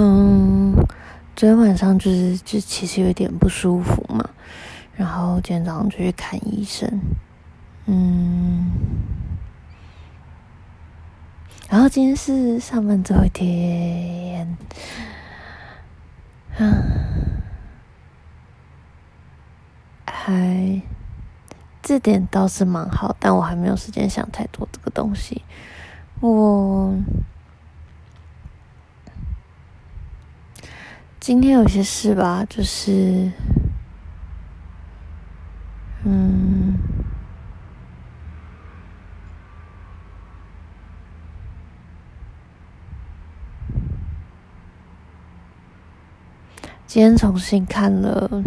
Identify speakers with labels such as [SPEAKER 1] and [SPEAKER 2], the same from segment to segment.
[SPEAKER 1] 嗯，昨天晚上就是就其实有点不舒服嘛，然后今天早上就去看医生，嗯，然后今天是上班最后一天，嗯，还这点倒是蛮好，但我还没有时间想太多这个东西，我。今天有些事吧，就是，嗯，今天重新看了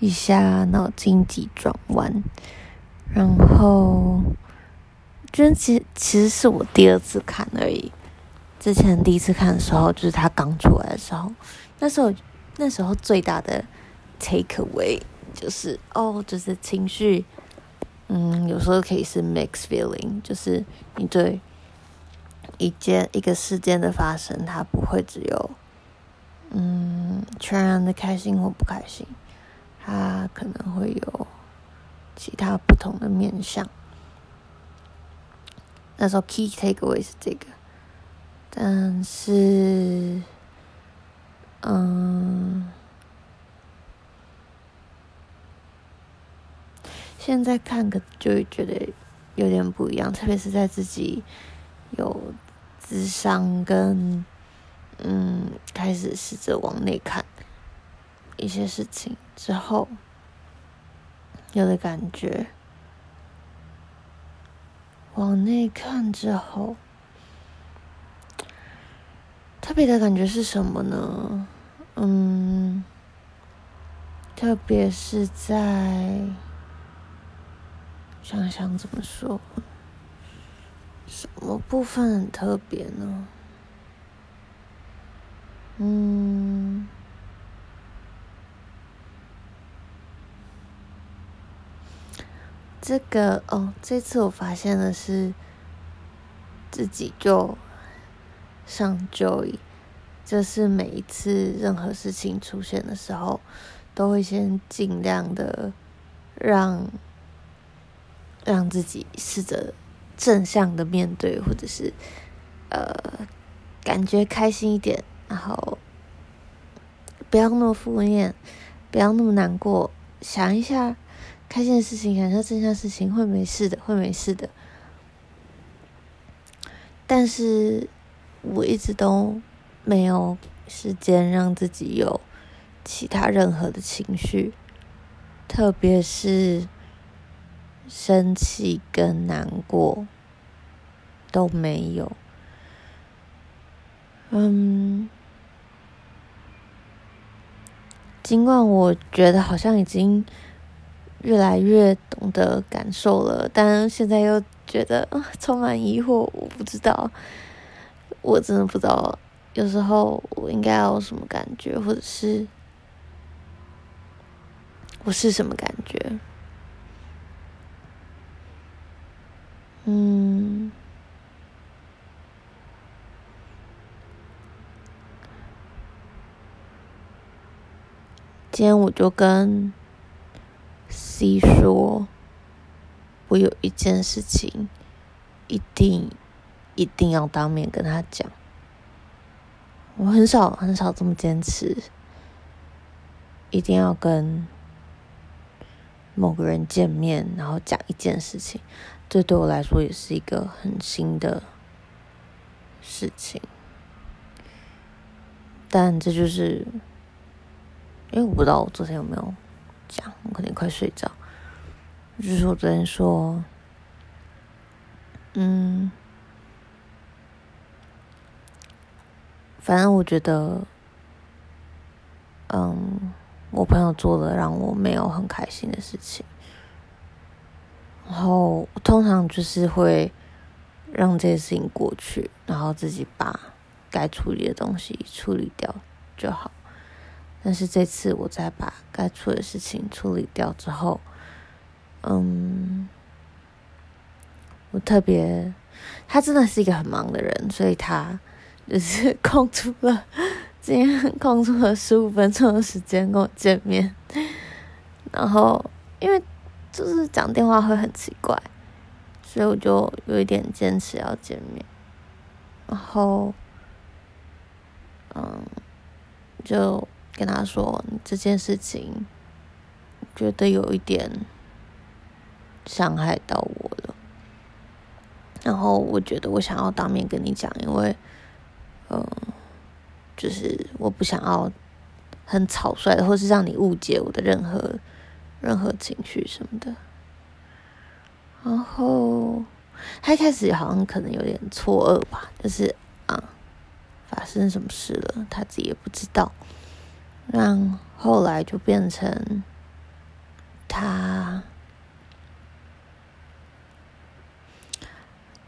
[SPEAKER 1] 一下《脑筋急转弯》，然后，今天其实其实是我第二次看而已。之前第一次看的时候，就是他刚出来的时候，那时候那时候最大的 take away 就是哦，就是情绪，嗯，有时候可以是 mixed feeling，就是你对一件一个事件的发生，它不会只有嗯全然的开心或不开心，它可能会有其他不同的面向。那时候 key take away 是这个。但是，嗯，现在看个就会觉得有点不一样，特别是在自己有智商跟嗯开始试着往内看一些事情之后，有的感觉，往内看之后。特别的感觉是什么呢？嗯，特别是在想想怎么说，什么部分很特别呢？嗯，这个哦，这次我发现的是自己就。上 Joy，就是每一次任何事情出现的时候，都会先尽量的让让自己试着正向的面对，或者是呃感觉开心一点，然后不要那么负面，不要那么难过，想一下开心的事情，想一下正向事情，会没事的，会没事的。但是。我一直都没有时间让自己有其他任何的情绪，特别是生气跟难过都没有。嗯，尽管我觉得好像已经越来越懂得感受了，但现在又觉得充满疑惑，我不知道。我真的不知道，有时候我应该要有什么感觉，或者是我是什么感觉？嗯，今天我就跟 C 说，我有一件事情一定。一定要当面跟他讲。我很少很少这么坚持，一定要跟某个人见面，然后讲一件事情。这对我来说也是一个很新的事情。但这就是，因为我不知道我昨天有没有讲，我可能快睡着。就是我昨天说，嗯。反正我觉得，嗯，我朋友做了让我没有很开心的事情，然后通常就是会让这些事情过去，然后自己把该处理的东西处理掉就好。但是这次我在把该处理的事情处理掉之后，嗯，我特别，他真的是一个很忙的人，所以他。就是空出了今天 空出了十五分钟的时间跟我见面，然后因为就是讲电话会很奇怪，所以我就有一点坚持要见面，然后嗯，就跟他说这件事情，觉得有一点伤害到我了。然后我觉得我想要当面跟你讲，因为，嗯，就是我不想要很草率的，或是让你误解我的任何任何情绪什么的。然后他一开始好像可能有点错愕吧，就是啊，发生什么事了，他自己也不知道。然后来就变成他。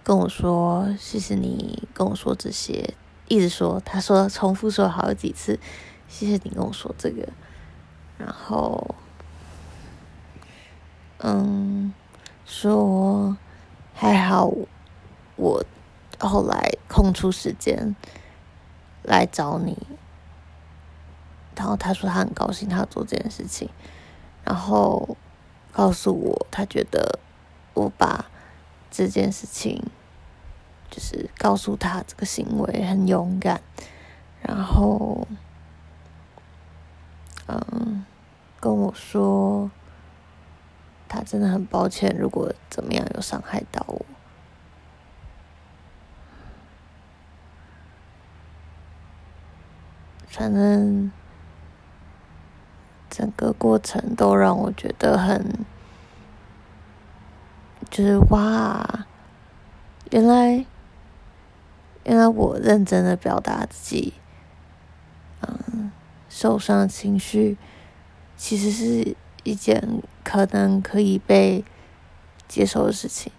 [SPEAKER 1] 跟我说，谢谢你跟我说这些，一直说，他说重复说好几次，谢谢你跟我说这个，然后，嗯，说还好我后来空出时间来找你，然后他说他很高兴他做这件事情，然后告诉我他觉得我把。这件事情就是告诉他这个行为很勇敢，然后，嗯，跟我说他真的很抱歉，如果怎么样有伤害到我，反正整个过程都让我觉得很。就是哇，原来原来我认真的表达自己，嗯，受伤的情绪，其实是一件可能可以被接受的事情，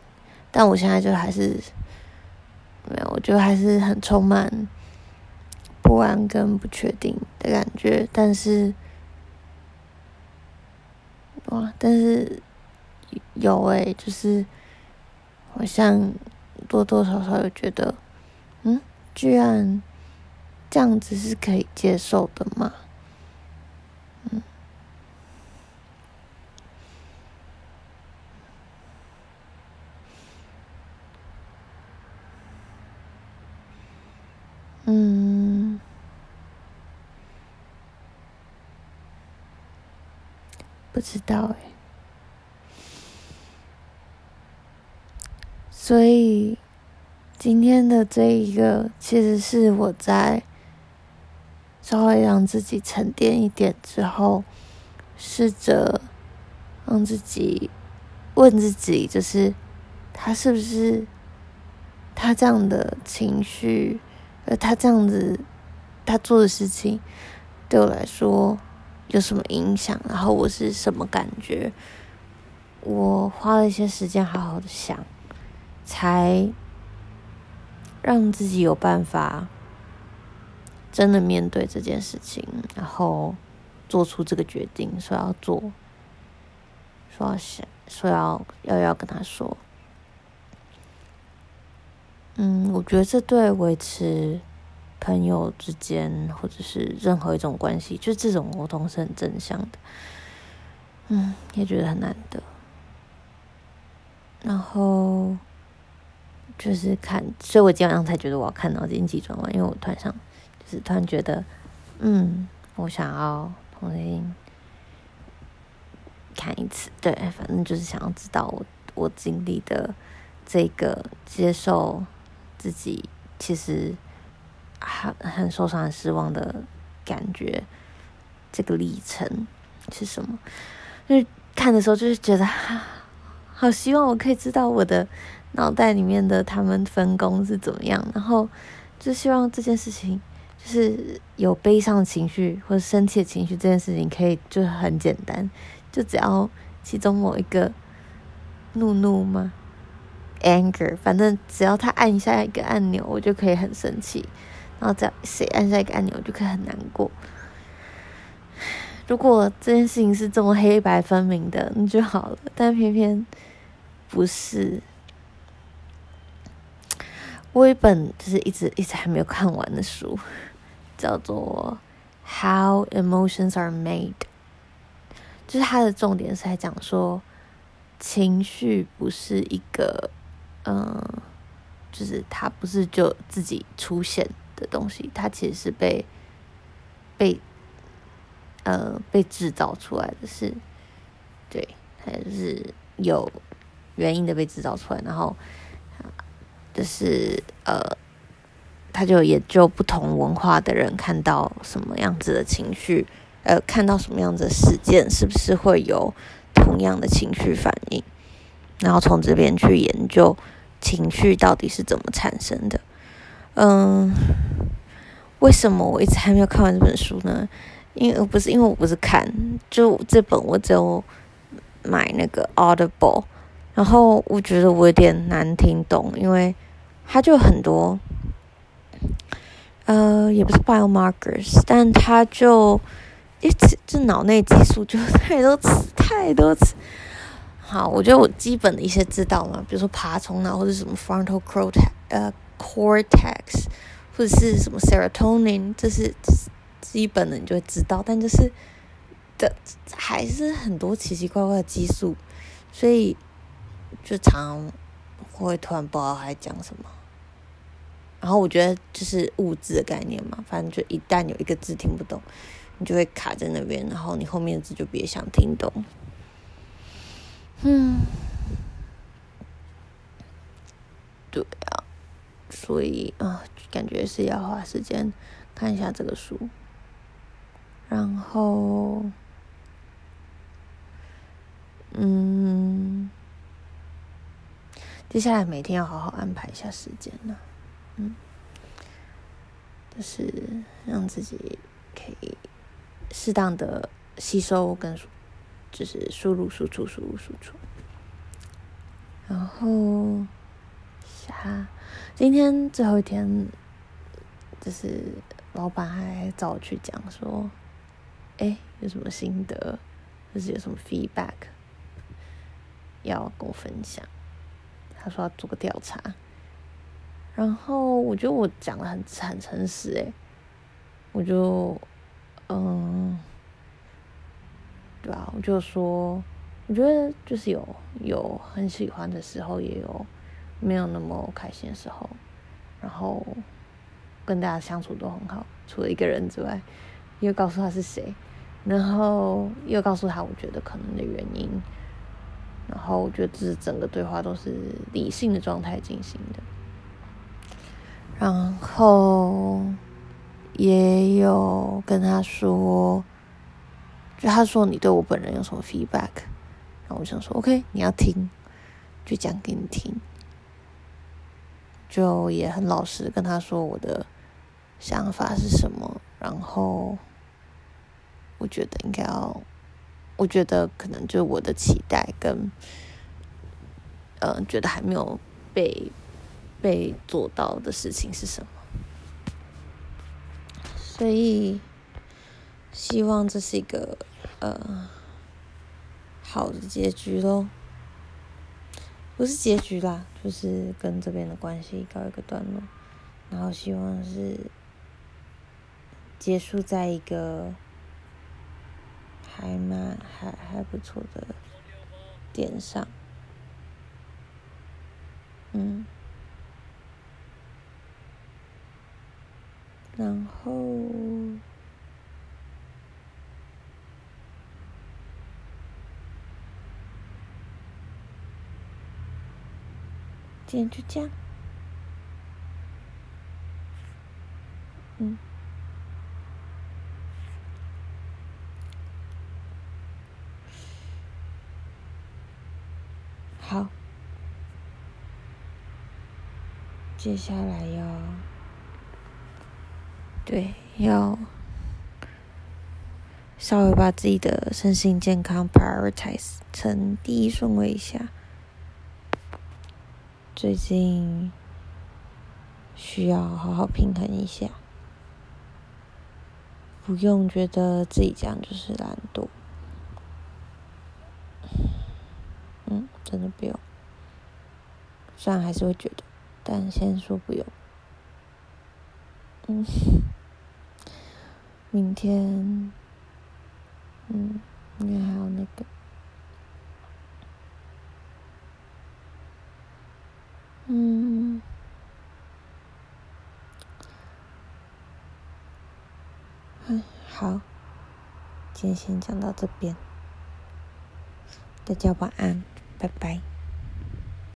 [SPEAKER 1] 但我现在就还是没有，我觉得还是很充满不安跟不确定的感觉，但是哇，但是。有诶、就是好像多多少少有觉得，居然这样子是可以接受的吗？嗯，嗯，不知道诶、所以，今天的这一个，其实是我在稍微让自己沉淀一点之后，试着让自己问自己，就是他是不是他这样的情绪，呃，他这样子他做的事情对我来说有什么影响？然后我是什么感觉？我花了一些时间好好的想。才让自己有办法真的面对这件事情，然后做出这个决定，说要做，说要想，说要要要跟他说。嗯，我觉得这对维持朋友之间或者是任何一种关系，就这种沟通是很正向的。嗯，也觉得很难得。然后。就是看，所以我今天晚上才觉得我要看脑筋急转弯，因为我突然想，就是突然觉得，嗯，我想要重新看一次，对，反正就是想要知道我我经历的这个接受自己其实很很受伤、很失望的感觉，这个历程是什么？就是看的时候，就是觉得，好希望我可以知道我的。脑袋里面的他们分工是怎么样？然后就希望这件事情，就是有悲伤的情绪或者生气的情绪，这件事情可以就很简单，就只要其中某一个怒怒吗？anger，反正只要他按下一个按钮，我就可以很生气；然后只要谁按下一个按钮，我就可以很难过。如果这件事情是这么黑白分明的，那就好了。但偏偏不是。我有一本就是一直一直还没有看完的书，叫做《How Emotions Are Made》，就是它的重点是在讲说，情绪不是一个，嗯，就是它不是就自己出现的东西，它其实是被被呃被制造出来的是，对，它是有原因的被制造出来，然后。就是呃，他就研究不同文化的人看到什么样子的情绪，呃，看到什么样子的事件，是不是会有同样的情绪反应？然后从这边去研究情绪到底是怎么产生的。嗯，为什么我一直还没有看完这本书呢？因为不是因为我不是看，就这本我只有买那个 Audible，然后我觉得我有点难听懂，因为。他就很多，呃，也不是 biomarkers，但他就一直就脑内激素就太多次太多次。好，我觉得我基本的一些知道嘛，比如说爬虫脑或者什么 frontal cortex，呃，cortex，或者是什么 serotonin，这是基本的你就会知道，但就是的还是很多奇奇怪怪的激素，所以就常会突然不知道还讲什么。然后我觉得就是物质的概念嘛，反正就一旦有一个字听不懂，你就会卡在那边，然后你后面的字就别想听懂。嗯，对啊，所以啊，感觉是要花时间看一下这个书，然后，嗯，接下来每天要好好安排一下时间呢。嗯，就是让自己可以适当的吸收跟就是输入输出输入输出，然后下今天最后一天，就是老板还找我去讲说，哎，有什么心得，就是有什么 feedback 要跟我分享，他说要做个调查。然后我觉得我讲的很很诚实诶，我就嗯，对啊，我就说，我觉得就是有有很喜欢的时候，也有没有那么开心的时候，然后跟大家相处都很好，除了一个人之外，又告诉他是谁，然后又告诉他我觉得可能的原因，然后我觉得这整个对话都是理性的状态进行的。然后也有跟他说，就他说你对我本人有什么 feedback，然后我想说 OK，你要听，就讲给你听，就也很老实跟他说我的想法是什么，然后我觉得应该要，我觉得可能就我的期待跟，嗯、觉得还没有被。被做到的事情是什么？所以希望这是一个呃好的结局喽，不是结局啦，就是跟这边的关系告一个段落，然后希望是结束在一个还蛮还还不错的点上，嗯。然后，今天就这样。嗯。好。接下来要。对，要稍微把自己的身心健康 prioritize 成第一顺位一下。最近需要好好平衡一下，不用觉得自己这样就是懒惰。嗯，真的不用。虽然还是会觉得，但先说不用。嗯，明天，嗯，应该还有那个，嗯，嗯，好，今天先讲到这边，大家晚安，拜拜。